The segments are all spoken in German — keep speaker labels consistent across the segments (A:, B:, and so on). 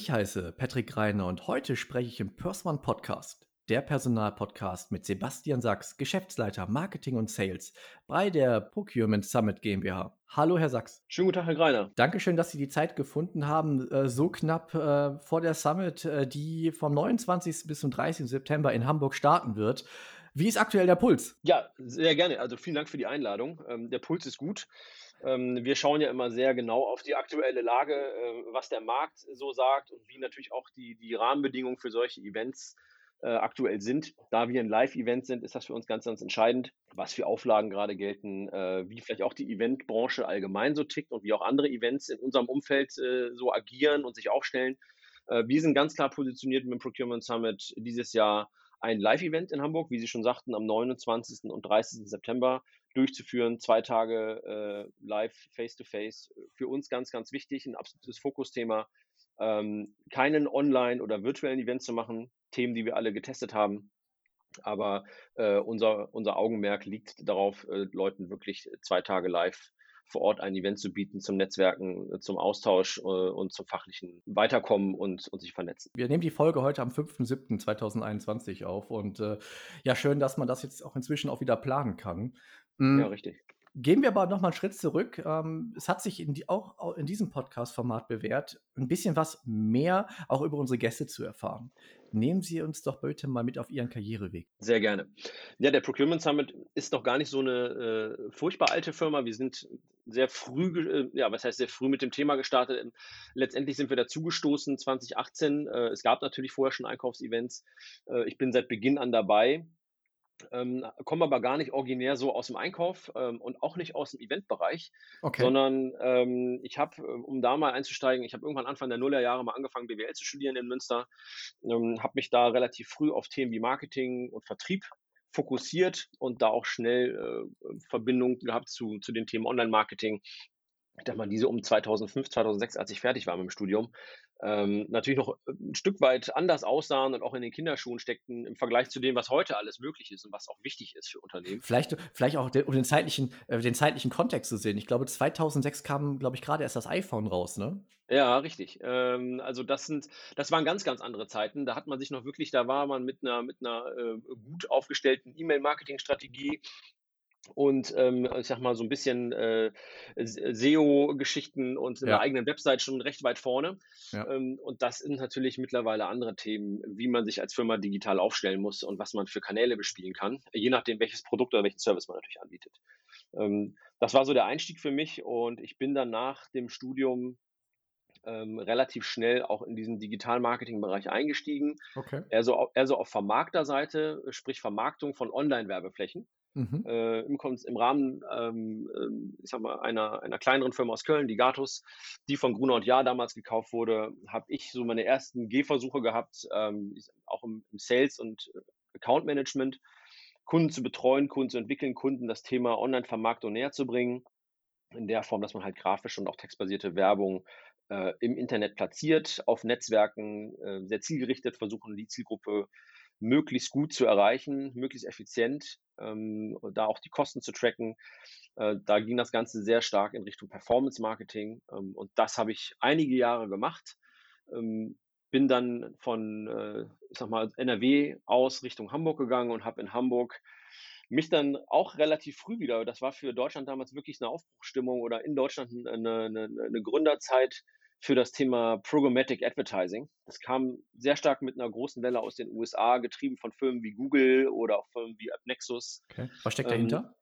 A: Ich heiße Patrick Reiner und heute spreche ich im Pörsmann Podcast, der Personalpodcast mit Sebastian Sachs, Geschäftsleiter Marketing und Sales bei der Procurement Summit GmbH. Hallo, Herr Sachs.
B: Schönen guten Tag, Herr Greiner.
A: Dankeschön, dass Sie die Zeit gefunden haben, äh, so knapp äh, vor der Summit, äh, die vom 29. bis zum 30. September in Hamburg starten wird. Wie ist aktuell der Puls?
B: Ja, sehr gerne. Also vielen Dank für die Einladung. Ähm, der Puls ist gut. Ähm, wir schauen ja immer sehr genau auf die aktuelle Lage, äh, was der Markt so sagt und wie natürlich auch die, die Rahmenbedingungen für solche Events äh, aktuell sind. Da wir ein Live-Event sind, ist das für uns ganz, ganz entscheidend, was für Auflagen gerade gelten, äh, wie vielleicht auch die Eventbranche allgemein so tickt und wie auch andere Events in unserem Umfeld äh, so agieren und sich aufstellen. Äh, wir sind ganz klar positioniert mit dem Procurement Summit dieses Jahr ein Live-Event in Hamburg, wie Sie schon sagten, am 29. und 30. September durchzuführen. Zwei Tage äh, live, face-to-face. Für uns ganz, ganz wichtig, ein absolutes Fokusthema. Ähm, keinen online- oder virtuellen Event zu machen. Themen, die wir alle getestet haben. Aber äh, unser, unser Augenmerk liegt darauf, äh, Leuten wirklich zwei Tage live vor Ort ein Event zu bieten zum Netzwerken, äh, zum Austausch äh, und zum fachlichen Weiterkommen und, und sich vernetzen.
A: Wir nehmen die Folge heute am 5.7.2021 auf und äh, ja, schön, dass man das jetzt auch inzwischen auch wieder planen kann.
B: Ja, richtig.
A: Gehen wir aber noch mal einen Schritt zurück. Ähm, es hat sich in die, auch in diesem Podcast-Format bewährt, ein bisschen was mehr auch über unsere Gäste zu erfahren. Nehmen Sie uns doch bitte mal mit auf Ihren Karriereweg.
B: Sehr gerne. Ja, der Procurement Summit ist doch gar nicht so eine äh, furchtbar alte Firma. Wir sind sehr früh, äh, ja, was heißt sehr früh mit dem Thema gestartet. Letztendlich sind wir dazugestoßen 2018. Äh, es gab natürlich vorher schon Einkaufsevents. Äh, ich bin seit Beginn an dabei ähm, komme aber gar nicht originär so aus dem Einkauf ähm, und auch nicht aus dem Eventbereich, okay. sondern ähm, ich habe, äh, um da mal einzusteigen, ich habe irgendwann Anfang der Nullerjahre mal angefangen, BWL zu studieren in Münster, ähm, habe mich da relativ früh auf Themen wie Marketing und Vertrieb fokussiert und da auch schnell äh, Verbindung gehabt zu, zu den Themen Online-Marketing, dass man diese um 2005, 2006, als ich fertig war mit dem Studium, ähm, natürlich noch ein Stück weit anders aussahen und auch in den Kinderschuhen steckten im Vergleich zu dem, was heute alles möglich ist und was auch wichtig ist für Unternehmen.
A: Vielleicht, vielleicht auch den, um den zeitlichen, äh, den zeitlichen Kontext zu sehen. Ich glaube, 2006 kam, glaube ich, gerade erst das iPhone raus, ne?
B: Ja, richtig. Ähm, also das sind, das waren ganz, ganz andere Zeiten. Da hat man sich noch wirklich, da war man mit einer, mit einer äh, gut aufgestellten E-Mail-Marketing-Strategie und ähm, ich sag mal so ein bisschen äh, SEO-Geschichten und eine ja. eigenen Website schon recht weit vorne. Ja. Ähm, und das sind natürlich mittlerweile andere Themen, wie man sich als Firma digital aufstellen muss und was man für Kanäle bespielen kann, je nachdem, welches Produkt oder welchen Service man natürlich anbietet. Ähm, das war so der Einstieg für mich und ich bin dann nach dem Studium ähm, relativ schnell auch in diesen Digital-Marketing-Bereich eingestiegen. Okay. Eher, so, eher so auf Vermarkterseite, sprich Vermarktung von Online-Werbeflächen. Mhm. Äh, im, im, Rahmen ähm, ähm, ich sag mal, einer, einer kleineren Firma aus Köln, die Gatus, die von Gruner und Jahr damals gekauft wurde, habe ich so meine ersten Gehversuche gehabt, ähm, auch im, im, Sales und äh, Account Management, Kunden zu betreuen, Kunden zu entwickeln, Kunden das Thema Online-Vermarktung näher zu bringen, in der Form, dass man halt grafisch und auch textbasierte Werbung äh, im Internet platziert, auf Netzwerken, äh, sehr zielgerichtet versuchen, die Zielgruppe möglichst gut zu erreichen, möglichst effizient, ähm, da auch die Kosten zu tracken. Äh, da ging das Ganze sehr stark in Richtung Performance Marketing ähm, und das habe ich einige Jahre gemacht. Ähm, bin dann von, äh, ich sag mal, NRW aus Richtung Hamburg gegangen und habe in Hamburg mich dann auch relativ früh wieder, das war für Deutschland damals wirklich eine Aufbruchstimmung oder in Deutschland eine, eine, eine Gründerzeit, für das Thema Programmatic Advertising. Das kam sehr stark mit einer großen Welle aus den USA, getrieben von Firmen wie Google oder auch Firmen wie AppNexus.
A: Okay. Was steckt dahinter?
B: Ähm,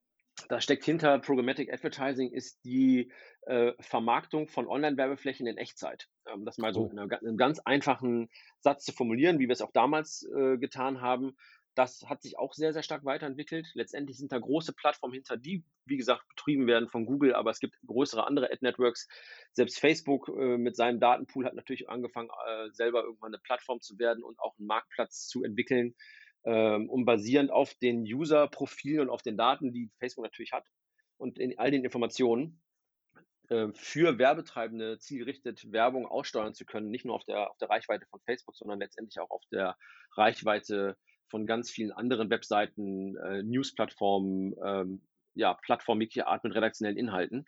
B: da steckt hinter Programmatic Advertising ist die äh, Vermarktung von Online-Werbeflächen in Echtzeit. Ähm, das mal so oh. in einem ganz einfachen Satz zu formulieren, wie wir es auch damals äh, getan haben. Das hat sich auch sehr, sehr stark weiterentwickelt. Letztendlich sind da große Plattformen hinter, die, wie gesagt, betrieben werden von Google, aber es gibt größere andere Ad-Networks. Selbst Facebook äh, mit seinem Datenpool hat natürlich angefangen, äh, selber irgendwann eine Plattform zu werden und auch einen Marktplatz zu entwickeln, ähm, um basierend auf den User-Profilen und auf den Daten, die Facebook natürlich hat und in all den Informationen äh, für Werbetreibende zielgerichtet Werbung aussteuern zu können, nicht nur auf der, auf der Reichweite von Facebook, sondern letztendlich auch auf der Reichweite von ganz vielen anderen Webseiten, äh, News-Plattformen, ähm, ja, Plattformen jeglicher Art mit redaktionellen Inhalten.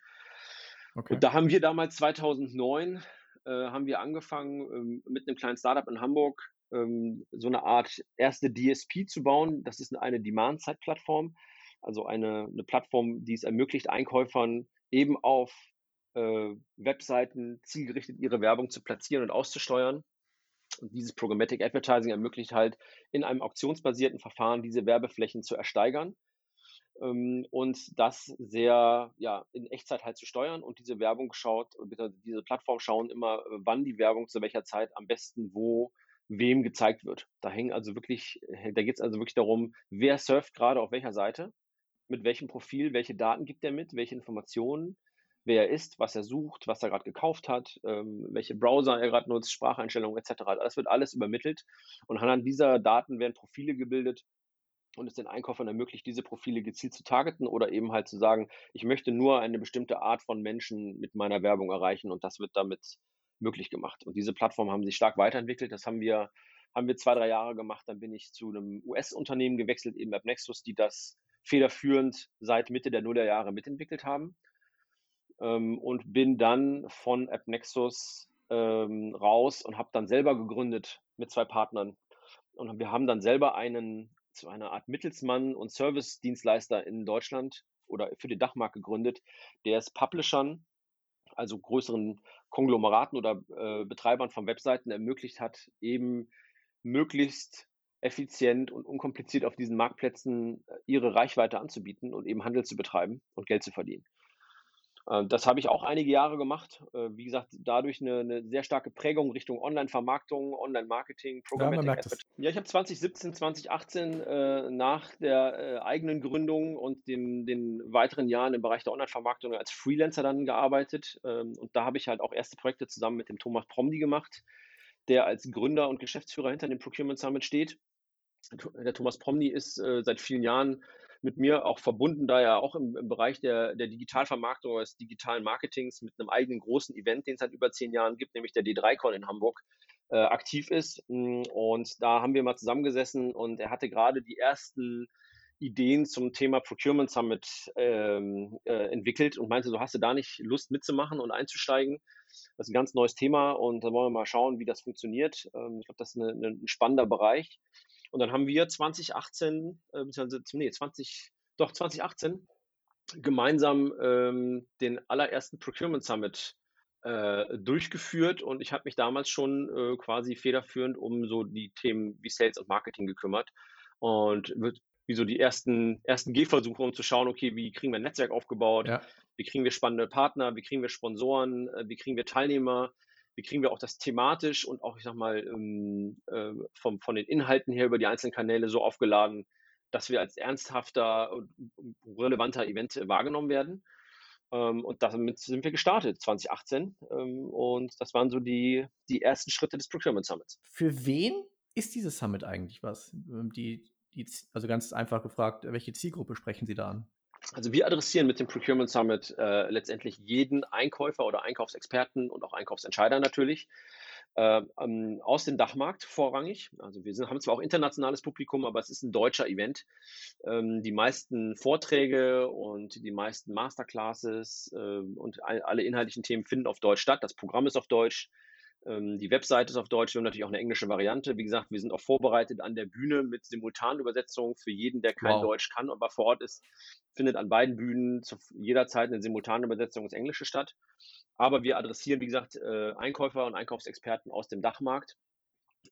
B: Okay. Und da haben wir damals 2009 äh, haben wir angefangen, ähm, mit einem kleinen Startup in Hamburg ähm, so eine Art erste DSP zu bauen. Das ist eine Demand-Side-Plattform, also eine, eine Plattform, die es ermöglicht, Einkäufern eben auf äh, Webseiten zielgerichtet ihre Werbung zu platzieren und auszusteuern. Und dieses Programmatic Advertising ermöglicht halt in einem auktionsbasierten Verfahren diese Werbeflächen zu ersteigern ähm, und das sehr ja, in Echtzeit halt zu steuern und diese Werbung schaut, diese Plattform schauen immer, äh, wann die Werbung zu welcher Zeit am besten wo wem gezeigt wird. Da hängen also wirklich, äh, da geht es also wirklich darum, wer surft gerade auf welcher Seite, mit welchem Profil, welche Daten gibt er mit, welche Informationen, wer er ist, was er sucht, was er gerade gekauft hat, ähm, welche Browser er gerade nutzt, Spracheinstellungen etc. Das wird alles übermittelt und anhand dieser Daten werden Profile gebildet und es den Einkäufern ermöglicht, diese Profile gezielt zu targeten oder eben halt zu sagen, ich möchte nur eine bestimmte Art von Menschen mit meiner Werbung erreichen und das wird damit möglich gemacht. Und diese Plattformen haben sich stark weiterentwickelt. Das haben wir, haben wir zwei, drei Jahre gemacht. Dann bin ich zu einem US-Unternehmen gewechselt, eben AppNexus, die das federführend seit Mitte der Nullerjahre mitentwickelt haben. Ähm, und bin dann von AppNexus ähm, raus und habe dann selber gegründet mit zwei Partnern. Und wir haben dann selber einen zu einer Art Mittelsmann und Service-Dienstleister in Deutschland oder für den Dachmarkt gegründet, der es Publishern, also größeren Konglomeraten oder äh, Betreibern von Webseiten ermöglicht hat, eben möglichst effizient und unkompliziert auf diesen Marktplätzen äh, ihre Reichweite anzubieten und eben Handel zu betreiben und Geld zu verdienen. Äh, das habe ich auch einige Jahre gemacht. Äh, wie gesagt, dadurch eine, eine sehr starke Prägung Richtung Online-Vermarktung, Online-Marketing,
A: Programmatic.
B: Ja, ja, ich habe 2017, 2018 äh, nach der äh, eigenen Gründung und dem, den weiteren Jahren im Bereich der Online-Vermarktung als Freelancer dann gearbeitet. Ähm, und da habe ich halt auch erste Projekte zusammen mit dem Thomas Promdi gemacht, der als Gründer und Geschäftsführer hinter dem Procurement Summit steht. Der Thomas Promny ist äh, seit vielen Jahren mit mir auch verbunden, da er auch im, im Bereich der, der Digitalvermarktung oder des digitalen Marketings mit einem eigenen großen Event, den es seit über zehn Jahren gibt, nämlich der D3Con in Hamburg, äh, aktiv ist. Mm, und da haben wir mal zusammengesessen und er hatte gerade die ersten Ideen zum Thema Procurement Summit ähm, äh, entwickelt und meinte, so hast du da nicht Lust mitzumachen und einzusteigen. Das ist ein ganz neues Thema und da wollen wir mal schauen, wie das funktioniert. Ähm, ich glaube, das ist eine, eine, ein spannender Bereich. Und dann haben wir 2018, äh, nee, 20, doch 2018 gemeinsam ähm, den allerersten Procurement Summit äh, durchgeführt. Und ich habe mich damals schon äh, quasi federführend um so die Themen wie Sales und Marketing gekümmert und wie so die ersten, ersten Gehversuche, um zu schauen, okay, wie kriegen wir ein Netzwerk aufgebaut, ja. wie kriegen wir spannende Partner, wie kriegen wir Sponsoren, äh, wie kriegen wir Teilnehmer, wie kriegen wir auch das thematisch und auch, ich sag mal, ähm, äh, vom, von den Inhalten her über die einzelnen Kanäle so aufgeladen, dass wir als ernsthafter und relevanter Event wahrgenommen werden. Ähm, und damit sind wir gestartet 2018. Ähm, und das waren so die, die ersten Schritte des Procurement Summits.
A: Für wen ist dieses Summit eigentlich was? Ähm, die, die, also ganz einfach gefragt, welche Zielgruppe sprechen Sie da an?
B: Also wir adressieren mit dem Procurement Summit äh, letztendlich jeden Einkäufer oder Einkaufsexperten und auch Einkaufsentscheider natürlich äh, ähm, aus dem Dachmarkt vorrangig. Also wir sind, haben zwar auch internationales Publikum, aber es ist ein deutscher Event. Ähm, die meisten Vorträge und die meisten Masterclasses äh, und all, alle inhaltlichen Themen finden auf Deutsch statt. Das Programm ist auf Deutsch. Ähm, die Webseite ist auf Deutsch, wir haben natürlich auch eine englische Variante. Wie gesagt, wir sind auch vorbereitet an der Bühne mit Simultanübersetzung für jeden, der kein wow. Deutsch kann, aber vor Ort ist, findet an beiden Bühnen zu jeder Zeit eine Simultanübersetzung ins Englische statt. Aber wir adressieren, wie gesagt, äh, Einkäufer und Einkaufsexperten aus dem Dachmarkt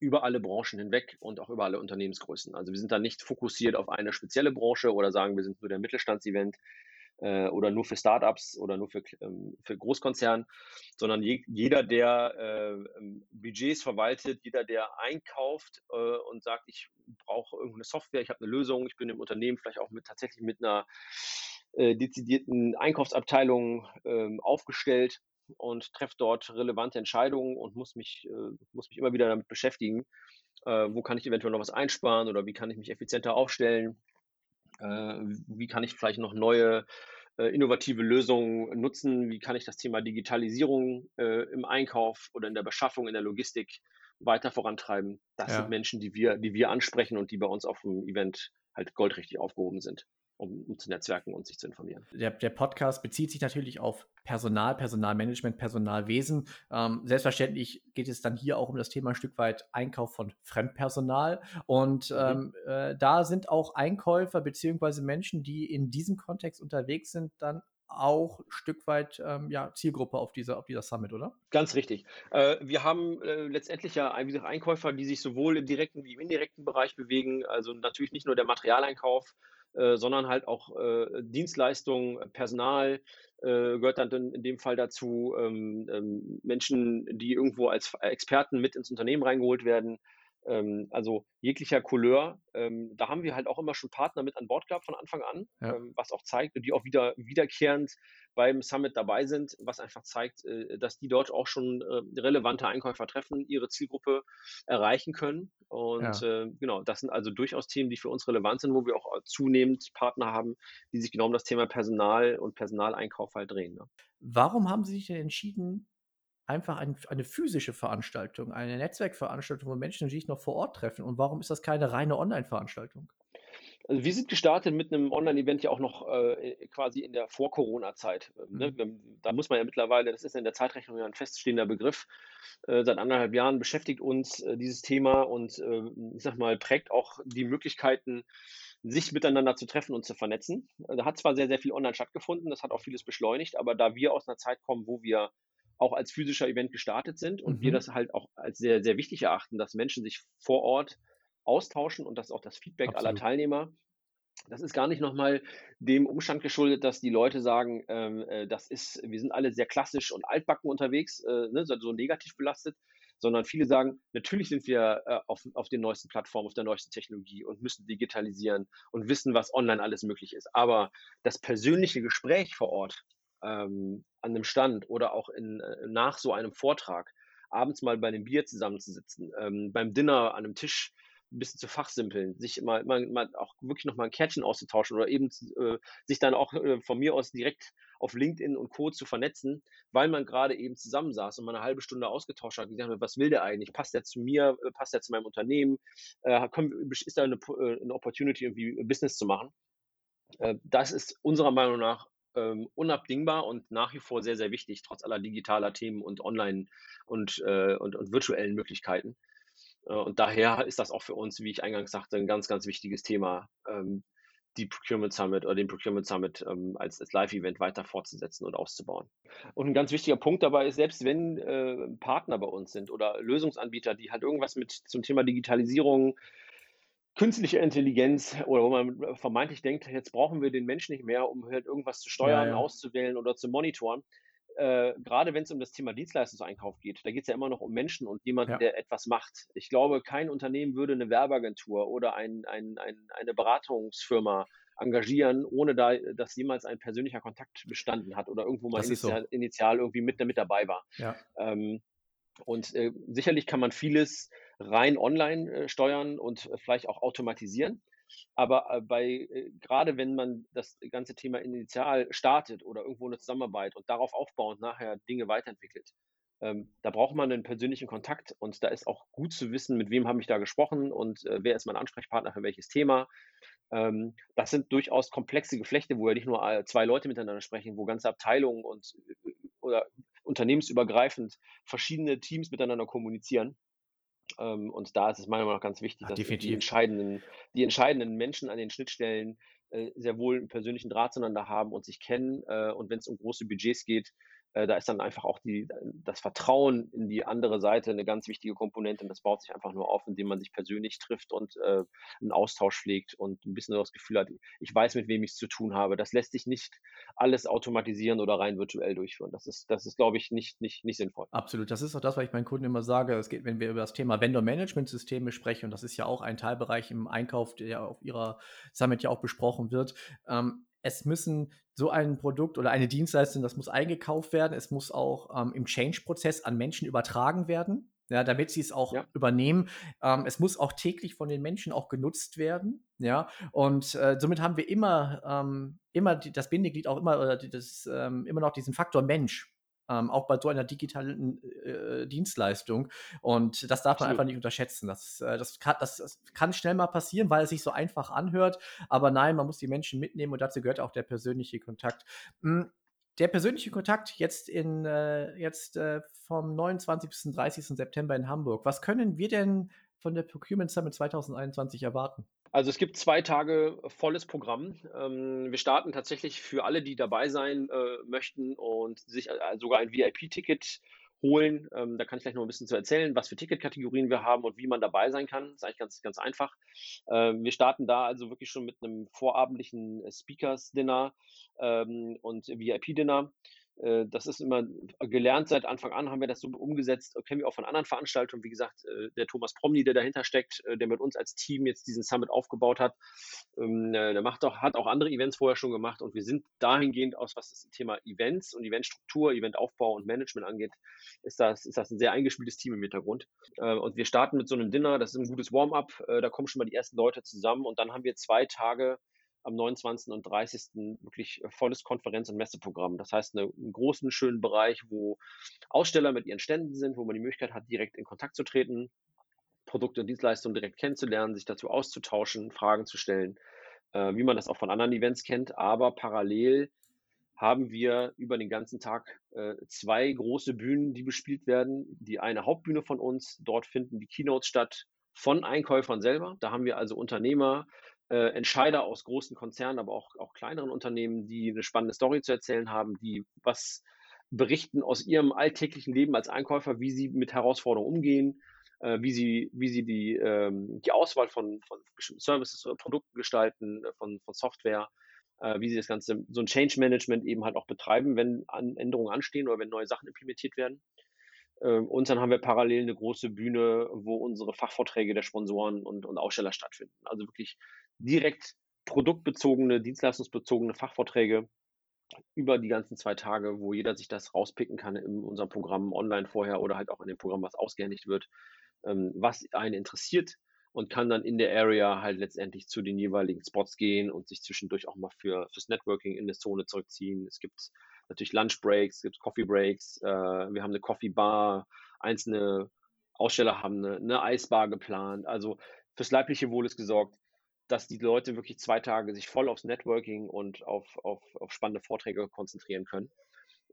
B: über alle Branchen hinweg und auch über alle Unternehmensgrößen. Also wir sind da nicht fokussiert auf eine spezielle Branche oder sagen, wir sind nur der Mittelstandsevent äh, oder nur für Startups oder nur für, ähm, für Großkonzerne, sondern je, jeder, der äh, ähm, Budgets verwaltet, jeder, der einkauft äh, und sagt, ich brauche irgendeine Software, ich habe eine Lösung, ich bin im Unternehmen vielleicht auch mit tatsächlich mit einer äh, dezidierten Einkaufsabteilung ähm, aufgestellt und treffe dort relevante Entscheidungen und muss mich, äh, muss mich immer wieder damit beschäftigen, äh, wo kann ich eventuell noch was einsparen oder wie kann ich mich effizienter aufstellen wie kann ich vielleicht noch neue äh, innovative Lösungen nutzen? Wie kann ich das Thema Digitalisierung äh, im Einkauf oder in der Beschaffung, in der Logistik weiter vorantreiben? Das ja. sind Menschen, die wir, die wir ansprechen und die bei uns auf dem Event halt goldrichtig aufgehoben sind. Um, um, zu netzwerken und sich zu informieren.
A: Der, der, Podcast bezieht sich natürlich auf Personal, Personalmanagement, Personalwesen. Ähm, selbstverständlich geht es dann hier auch um das Thema ein Stück weit Einkauf von Fremdpersonal. Und mhm. ähm, äh, da sind auch Einkäufer beziehungsweise Menschen, die in diesem Kontext unterwegs sind, dann auch ein Stück weit ähm, ja, Zielgruppe auf dieser, auf dieser Summit, oder?
B: Ganz richtig. Äh, wir haben äh, letztendlich ja Einkäufer, die sich sowohl im direkten wie im indirekten Bereich bewegen. Also natürlich nicht nur der Materialeinkauf, äh, sondern halt auch äh, Dienstleistungen, Personal äh, gehört dann in dem Fall dazu, ähm, ähm, Menschen, die irgendwo als Experten mit ins Unternehmen reingeholt werden, ähm, also jeglicher Couleur. Ähm, da haben wir halt auch immer schon Partner mit an Bord gehabt von Anfang an, ja. ähm, was auch zeigt, die auch wieder wiederkehrend beim Summit dabei sind, was einfach zeigt, äh, dass die dort auch schon äh, relevante Einkäufer treffen, ihre Zielgruppe erreichen können. Und ja. äh, genau, das sind also durchaus Themen, die für uns relevant sind, wo wir auch zunehmend Partner haben, die sich genau um das Thema Personal und Personaleinkauf halt drehen. Ne?
A: Warum haben Sie sich denn entschieden, einfach ein, eine physische Veranstaltung, eine Netzwerkveranstaltung, wo Menschen sich noch vor Ort treffen. Und warum ist das keine reine Online-Veranstaltung?
B: Also wir sind gestartet mit einem Online-Event ja auch noch äh, quasi in der Vor-Corona-Zeit. Ähm, ne? Mhm. Da muss man ja mittlerweile, das ist in der Zeitrechnung ja ein feststehender Begriff, äh, seit anderthalb Jahren beschäftigt uns äh, dieses Thema und äh, ich sag mal, prägt auch die Möglichkeiten, sich miteinander zu treffen und zu vernetzen. Da hat zwar sehr, sehr viel online stattgefunden, das hat auch vieles beschleunigt, aber da wir aus einer Zeit kommen, wo wir auch als physischer Event gestartet sind und mhm. wir das halt auch als sehr, sehr wichtig erachten, dass Menschen sich vor Ort austauschen und das ist auch das Feedback Absolut. aller Teilnehmer. Das ist gar nicht nochmal dem Umstand geschuldet, dass die Leute sagen, ähm, äh, das ist, wir sind alle sehr klassisch und altbacken unterwegs, äh, ne, so negativ belastet, sondern viele sagen, natürlich sind wir äh, auf, auf den neuesten Plattformen, auf der neuesten Technologie und müssen digitalisieren und wissen, was online alles möglich ist. Aber das persönliche Gespräch vor Ort, ähm, an einem Stand oder auch in, äh, nach so einem Vortrag abends mal bei einem Bier zusammenzusitzen, ähm, beim Dinner an einem Tisch ein bisschen zu fachsimpeln, sich mal, mal, mal auch wirklich nochmal ein Kärtchen auszutauschen oder eben äh, sich dann auch äh, von mir aus direkt auf LinkedIn und Co. zu vernetzen, weil man gerade eben zusammensaß und man eine halbe Stunde ausgetauscht hat, gesagt hat, was will der eigentlich? Passt der zu mir? Äh, passt der zu meinem Unternehmen? Äh, ist da eine, äh, eine Opportunity, irgendwie Business zu machen? Das ist unserer Meinung nach ähm, unabdingbar und nach wie vor sehr, sehr wichtig, trotz aller digitaler Themen und Online- und, äh, und, und virtuellen Möglichkeiten. Äh, und daher ist das auch für uns, wie ich eingangs sagte, ein ganz, ganz wichtiges Thema, ähm, die Procurement Summit oder den Procurement Summit ähm, als, als Live-Event weiter fortzusetzen und auszubauen. Und ein ganz wichtiger Punkt dabei ist, selbst wenn äh, Partner bei uns sind oder Lösungsanbieter, die halt irgendwas mit zum Thema Digitalisierung künstliche Intelligenz oder wo man vermeintlich denkt, jetzt brauchen wir den Menschen nicht mehr, um halt irgendwas zu steuern, ja, ja. auszuwählen oder zu monitoren. Äh, gerade wenn es um das Thema Dienstleistungseinkauf geht, da geht es ja immer noch um Menschen und jemanden, ja. der etwas macht. Ich glaube, kein Unternehmen würde eine Werbeagentur oder ein, ein, ein, eine Beratungsfirma engagieren, ohne da, dass jemals ein persönlicher Kontakt bestanden hat oder irgendwo mal initial, so. initial, irgendwie mit, mit dabei war. Ja. Ähm, und äh, sicherlich kann man vieles rein online äh, steuern und äh, vielleicht auch automatisieren. Aber äh, bei, gerade wenn man das ganze Thema initial startet oder irgendwo eine Zusammenarbeit und darauf aufbauend nachher Dinge weiterentwickelt, ähm, da braucht man einen persönlichen Kontakt und da ist auch gut zu wissen, mit wem habe ich da gesprochen und äh, wer ist mein Ansprechpartner für welches Thema. Ähm, das sind durchaus komplexe Geflechte, wo ja nicht nur zwei Leute miteinander sprechen, wo ganze Abteilungen und oder unternehmensübergreifend verschiedene Teams miteinander kommunizieren. Ähm, und da ist es meiner Meinung nach ganz wichtig, Ach, dass die entscheidenden, die entscheidenden Menschen an den Schnittstellen äh, sehr wohl einen persönlichen Draht zueinander haben und sich kennen. Äh, und wenn es um große Budgets geht, da ist dann einfach auch die, das Vertrauen in die andere Seite eine ganz wichtige Komponente und das baut sich einfach nur auf, indem man sich persönlich trifft und äh, einen Austausch pflegt und ein bisschen das Gefühl hat, ich weiß, mit wem ich es zu tun habe. Das lässt sich nicht alles automatisieren oder rein virtuell durchführen. Das ist, das ist, glaube ich, nicht, nicht, nicht sinnvoll.
A: Absolut. Das ist auch das, was ich meinen Kunden immer sage. Es geht, wenn wir über das Thema Vendor-Management-Systeme sprechen, und das ist ja auch ein Teilbereich im Einkauf, der auf Ihrer Summit ja auch besprochen wird. Ähm, es müssen so ein Produkt oder eine Dienstleistung, das muss eingekauft werden. Es muss auch ähm, im Change-Prozess an Menschen übertragen werden, ja, damit sie es auch ja. übernehmen. Ähm, es muss auch täglich von den Menschen auch genutzt werden. Ja, und äh, somit haben wir immer, ähm, immer die, das Bindeglied auch immer, oder das, ähm, immer noch diesen Faktor Mensch ähm, auch bei so einer digitalen äh, Dienstleistung. Und das darf man
B: Absolut.
A: einfach nicht unterschätzen. Das, äh, das, kann, das, das kann schnell mal passieren, weil es sich so einfach anhört. Aber nein, man muss die Menschen mitnehmen und dazu gehört auch der persönliche Kontakt. Hm, der persönliche Kontakt jetzt in äh, jetzt äh, vom 29. bis 30. September in Hamburg. Was können wir denn von der Procurement Summit 2021 erwarten?
B: Also es gibt zwei Tage volles Programm. Ähm, wir starten tatsächlich für alle, die dabei sein äh, möchten und sich äh, sogar ein VIP-Ticket holen. Ähm, da kann ich gleich noch ein bisschen zu erzählen, was für Ticketkategorien wir haben und wie man dabei sein kann. Das ist eigentlich ganz, ganz einfach. Ähm, wir starten da also wirklich schon mit einem vorabendlichen Speakers-Dinner und VIP-Dinner. Äh, das ist immer gelernt seit Anfang an, haben wir das so umgesetzt, kennen wir auch von anderen Veranstaltungen. Wie gesagt, äh, der Thomas Promny, der dahinter steckt, äh, der mit uns als Team jetzt diesen Summit aufgebaut hat, ähm, der macht auch, hat auch andere Events vorher schon gemacht und wir sind dahingehend aus, was das Thema Events und Eventstruktur, Eventaufbau und Management angeht, ist das, ist das ein sehr eingespieltes Team im Hintergrund. Und wir starten mit so einem Dinner, das ist ein gutes Warm-up, da kommen schon mal die ersten Leute zusammen und dann haben wir zwei Tage am 29. und 30. wirklich äh, volles Konferenz- und Messeprogramm. Das heißt, eine, einen großen, schönen Bereich, wo Aussteller mit ihren Ständen sind, wo man die Möglichkeit hat, direkt in Kontakt zu treten, Produkte und Dienstleistungen direkt kennenzulernen, sich dazu auszutauschen, Fragen zu stellen, äh, wie man das auch von anderen Events kennt. Aber parallel haben wir über den ganzen Tag äh, zwei große Bühnen, die bespielt werden. Die eine Hauptbühne von uns, dort finden die Keynotes statt von Einkäufern selber. Da haben wir also Unternehmer, äh, Entscheider aus großen Konzernen, aber auch, auch kleineren Unternehmen, die eine spannende Story zu erzählen haben, die was berichten aus ihrem alltäglichen Leben als Einkäufer, wie sie mit Herausforderungen umgehen, äh, wie sie, wie sie die, ähm, die Auswahl von, von bestimmten Services oder Produkten gestalten, äh, von, von Software, äh, wie sie das Ganze, so ein Change Management eben halt auch betreiben, wenn an Änderungen anstehen oder wenn neue Sachen implementiert werden. Ähm, und dann haben wir parallel eine große Bühne, wo unsere Fachvorträge der Sponsoren und, und Aussteller stattfinden. Also wirklich direkt produktbezogene, dienstleistungsbezogene Fachvorträge über die ganzen zwei Tage, wo jeder sich das rauspicken kann in unserem Programm online vorher oder halt auch in dem Programm, was ausgehändigt wird, ähm, was einen interessiert und kann dann in der Area halt letztendlich zu den jeweiligen Spots gehen und sich zwischendurch auch mal für, fürs Networking in eine Zone zurückziehen. Es gibt natürlich Lunch Breaks, es gibt Coffee Breaks, äh, wir haben eine Coffee Bar, einzelne Aussteller haben eine, eine Eisbar geplant. Also fürs leibliche Wohl ist gesorgt dass die Leute wirklich zwei Tage sich voll aufs Networking und auf, auf, auf spannende Vorträge konzentrieren können.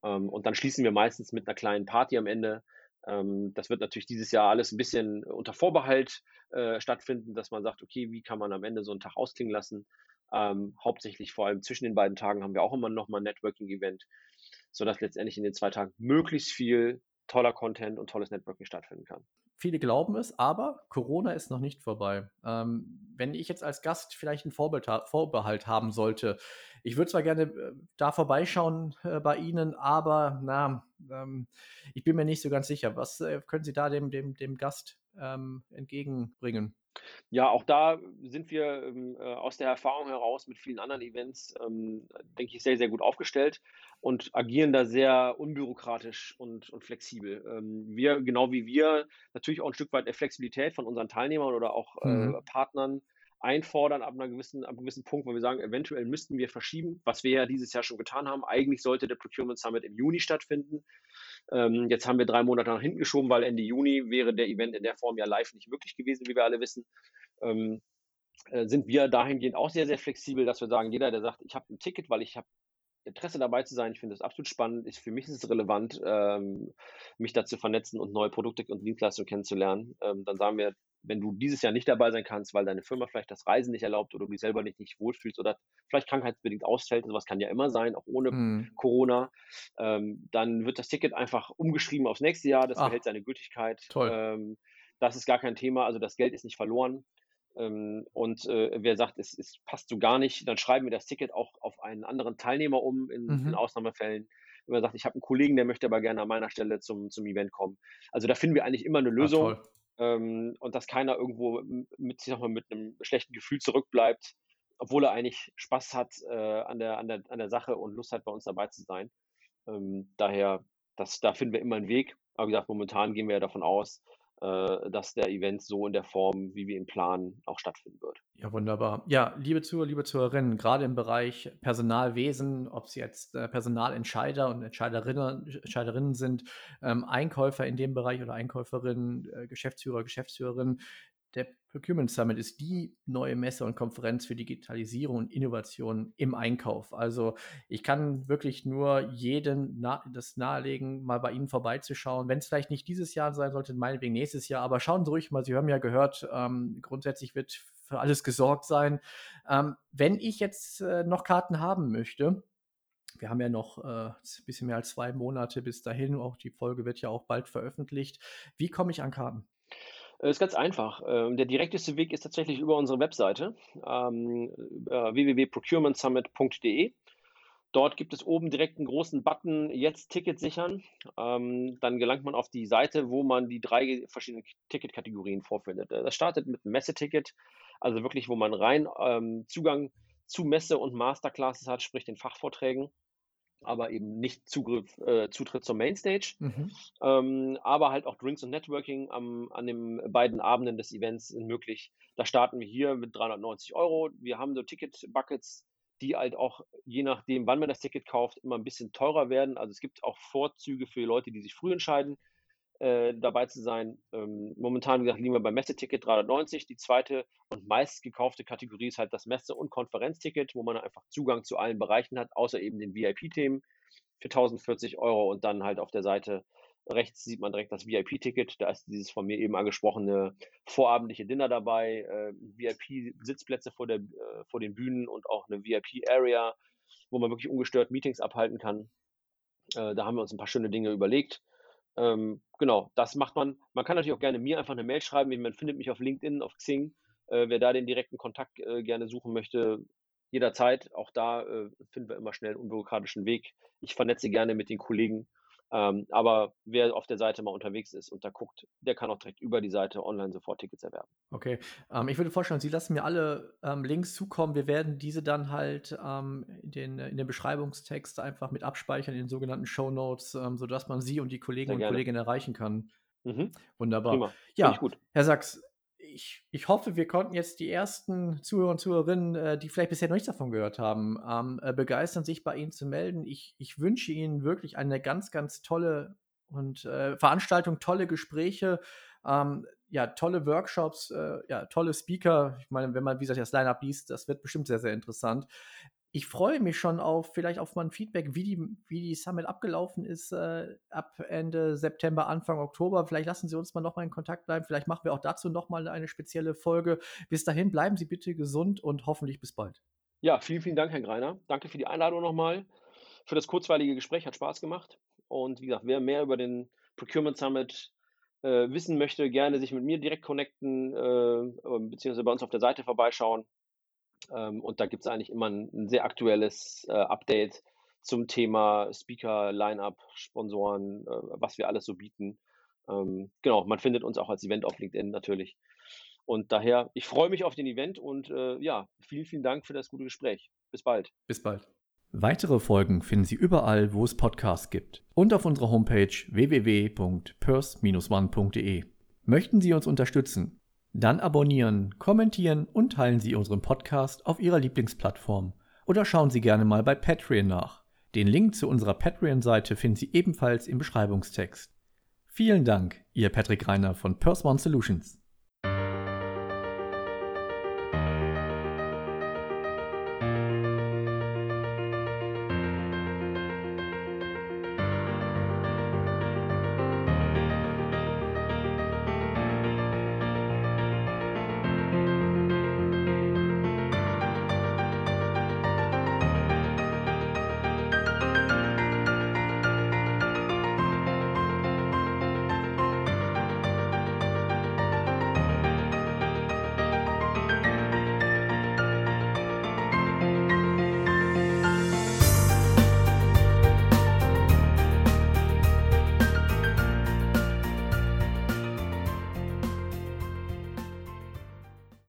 B: Ähm, und dann schließen wir meistens mit einer kleinen Party am Ende. Ähm, das wird natürlich dieses Jahr alles ein bisschen unter Vorbehalt äh, stattfinden, dass man sagt, okay, wie kann man am Ende so einen Tag ausklingen lassen? Ähm, hauptsächlich vor allem zwischen den beiden Tagen haben wir auch immer nochmal ein Networking-Event, sodass letztendlich in den zwei Tagen möglichst viel toller Content und tolles Networking stattfinden kann.
A: Viele glauben es, aber Corona ist noch nicht vorbei. Ähm, wenn ich jetzt als Gast vielleicht einen Vorbehalt haben sollte, ich würde zwar gerne äh, da vorbeischauen äh, bei Ihnen, aber na, ähm, ich bin mir nicht so ganz sicher. Was äh, können Sie da dem, dem, dem Gast ähm, entgegenbringen?
B: Ja, auch da sind wir ähm, äh, aus der Erfahrung heraus mit vielen anderen Events, ähm, denke ich, sehr, sehr gut aufgestellt und agieren da sehr unbürokratisch und, und flexibel. Ähm, wir, genau wie wir, natürlich auch ein Stück weit der Flexibilität von unseren Teilnehmern oder auch äh, mhm. Partnern einfordern ab, einer gewissen, ab einem gewissen Punkt, wo wir sagen, eventuell müssten wir verschieben, was wir ja dieses Jahr schon getan haben. Eigentlich sollte der Procurement Summit im Juni stattfinden. Ähm, jetzt haben wir drei Monate nach hinten geschoben, weil Ende Juni wäre der Event in der Form ja live nicht möglich gewesen, wie wir alle wissen. Ähm, äh, sind wir dahingehend auch sehr, sehr flexibel, dass wir sagen, jeder, der sagt, ich habe ein Ticket, weil ich habe Interesse dabei zu sein, ich finde es absolut spannend, ist, für mich ist es relevant, ähm, mich dazu vernetzen und neue Produkte und Dienstleistungen kennenzulernen. Ähm, dann sagen wir, wenn du dieses Jahr nicht dabei sein kannst, weil deine Firma vielleicht das Reisen nicht erlaubt oder du dich selber nicht, nicht wohlfühlst oder vielleicht krankheitsbedingt ausfällt, sowas kann ja immer sein, auch ohne mhm. Corona, ähm, dann wird das Ticket einfach umgeschrieben aufs nächste Jahr, das Ach, behält seine Gültigkeit.
A: Toll. Ähm,
B: das ist gar kein Thema, also das Geld ist nicht verloren. Ähm, und äh, wer sagt, es, es, passt so gar nicht, dann schreiben wir das Ticket auch auf einen anderen Teilnehmer um in, mhm. in Ausnahmefällen. Wenn man sagt, ich habe einen Kollegen, der möchte aber gerne an meiner Stelle zum, zum Event kommen. Also da finden wir eigentlich immer eine Lösung. Ach, ähm, und dass keiner irgendwo mit, ich mal, mit einem schlechten Gefühl zurückbleibt, obwohl er eigentlich Spaß hat äh, an, der, an, der, an der Sache und Lust hat, bei uns dabei zu sein. Ähm, daher, das, da finden wir immer einen Weg. Aber wie gesagt, momentan gehen wir ja davon aus, dass der Event so in der Form, wie wir ihn planen, auch stattfinden wird.
A: Ja, wunderbar. Ja, liebe Zuhörer, liebe Zuhörerinnen, gerade im Bereich Personalwesen, ob Sie jetzt äh, Personalentscheider und Entscheiderinnen, Entscheiderinnen sind, ähm, Einkäufer in dem Bereich oder Einkäuferinnen, äh, Geschäftsführer, Geschäftsführerinnen, der Procurement Summit ist die neue Messe und Konferenz für Digitalisierung und Innovation im Einkauf. Also ich kann wirklich nur jeden na das nahelegen, mal bei Ihnen vorbeizuschauen. Wenn es vielleicht nicht dieses Jahr sein sollte, meinetwegen nächstes Jahr, aber schauen Sie ruhig mal, Sie haben ja gehört, ähm, grundsätzlich wird für alles gesorgt sein. Ähm, wenn ich jetzt äh, noch Karten haben möchte, wir haben ja noch äh, ein bisschen mehr als zwei Monate bis dahin, auch die Folge wird ja auch bald veröffentlicht. Wie komme ich an Karten?
B: Äh, ist ganz einfach. Ähm, der direkteste Weg ist tatsächlich über unsere Webseite ähm, äh, www.procurementsummit.de. Dort gibt es oben direkt einen großen Button Jetzt Ticket sichern. Ähm, dann gelangt man auf die Seite, wo man die drei verschiedenen Ticketkategorien vorfindet. Äh, das startet mit Messeticket, also wirklich, wo man rein ähm, Zugang zu Messe und Masterclasses hat, sprich den Fachvorträgen aber eben nicht Zugriff, äh, Zutritt zur Mainstage. Mhm. Ähm, aber halt auch Drinks und Networking am, an den beiden Abenden des Events sind möglich. Da starten wir hier mit 390 Euro. Wir haben so Ticket-Buckets, die halt auch je nachdem, wann man das Ticket kauft, immer ein bisschen teurer werden. Also es gibt auch Vorzüge für Leute, die sich früh entscheiden, äh, dabei zu sein. Ähm, momentan, wie gesagt, liegen wir beim Messeticket 390. Die zweite und meist gekaufte Kategorie ist halt das Messe- und Konferenzticket, wo man einfach Zugang zu allen Bereichen hat, außer eben den VIP-Themen für 1040 Euro. Und dann halt auf der Seite rechts sieht man direkt das VIP-Ticket. Da ist dieses von mir eben angesprochene vorabendliche Dinner dabei, äh, VIP-Sitzplätze vor, äh, vor den Bühnen und auch eine VIP-Area, wo man wirklich ungestört Meetings abhalten kann. Äh, da haben wir uns ein paar schöne Dinge überlegt. Ähm, genau, das macht man. Man kann natürlich auch gerne mir einfach eine Mail schreiben. Man findet mich auf LinkedIn, auf Xing. Äh, wer da den direkten Kontakt äh, gerne suchen möchte, jederzeit. Auch da äh, finden wir immer schnell einen unbürokratischen Weg. Ich vernetze gerne mit den Kollegen ähm, aber wer auf der Seite mal unterwegs ist und da guckt, der kann auch direkt über die Seite online sofort Tickets erwerben.
A: Okay. Ähm, ich würde vorstellen, Sie lassen mir alle ähm, Links zukommen. Wir werden diese dann halt ähm, in, den, in den Beschreibungstext einfach mit abspeichern in den sogenannten Show Notes, ähm, sodass man Sie und die Kollegen und Kolleginnen erreichen kann. Mhm. Wunderbar. Prima. Ja, Herr Sachs, ich, ich hoffe, wir konnten jetzt die ersten Zuhörer und Zuhörerinnen, äh, die vielleicht bisher noch nichts davon gehört haben, ähm, äh, begeistern, sich bei Ihnen zu melden. Ich, ich wünsche Ihnen wirklich eine ganz, ganz tolle und äh, Veranstaltung, tolle Gespräche, ähm, ja, tolle Workshops, äh, ja, tolle Speaker. Ich meine, wenn man, wie gesagt, das Line-Up liest, das wird bestimmt sehr, sehr interessant ich freue mich schon auf vielleicht auf mein Feedback, wie die, wie die Summit abgelaufen ist äh, ab Ende September, Anfang Oktober. Vielleicht lassen Sie uns mal noch mal in Kontakt bleiben. Vielleicht machen wir auch dazu noch mal eine spezielle Folge. Bis dahin bleiben Sie bitte gesund und hoffentlich bis bald.
B: Ja, vielen, vielen Dank, Herr Greiner. Danke für die Einladung nochmal. Für das kurzweilige Gespräch hat Spaß gemacht. Und wie gesagt, wer mehr über den Procurement Summit äh, wissen möchte, gerne sich mit mir direkt connecten, äh, beziehungsweise bei uns auf der Seite vorbeischauen. Ähm, und da gibt es eigentlich immer ein, ein sehr aktuelles äh, Update zum Thema Speaker, Line-up, Sponsoren, äh, was wir alles so bieten. Ähm, genau, man findet uns auch als Event auf LinkedIn natürlich. Und daher, ich freue mich auf den Event und äh, ja, vielen, vielen Dank für das gute Gespräch. Bis bald.
A: Bis bald. Weitere Folgen finden Sie überall, wo es Podcasts gibt und auf unserer Homepage www.purse-one.de. Möchten Sie uns unterstützen? Dann abonnieren, kommentieren und teilen Sie unseren Podcast auf Ihrer Lieblingsplattform. Oder schauen Sie gerne mal bei Patreon nach. Den Link zu unserer Patreon-Seite finden Sie ebenfalls im Beschreibungstext. Vielen Dank, Ihr Patrick Reiner von Purse One Solutions.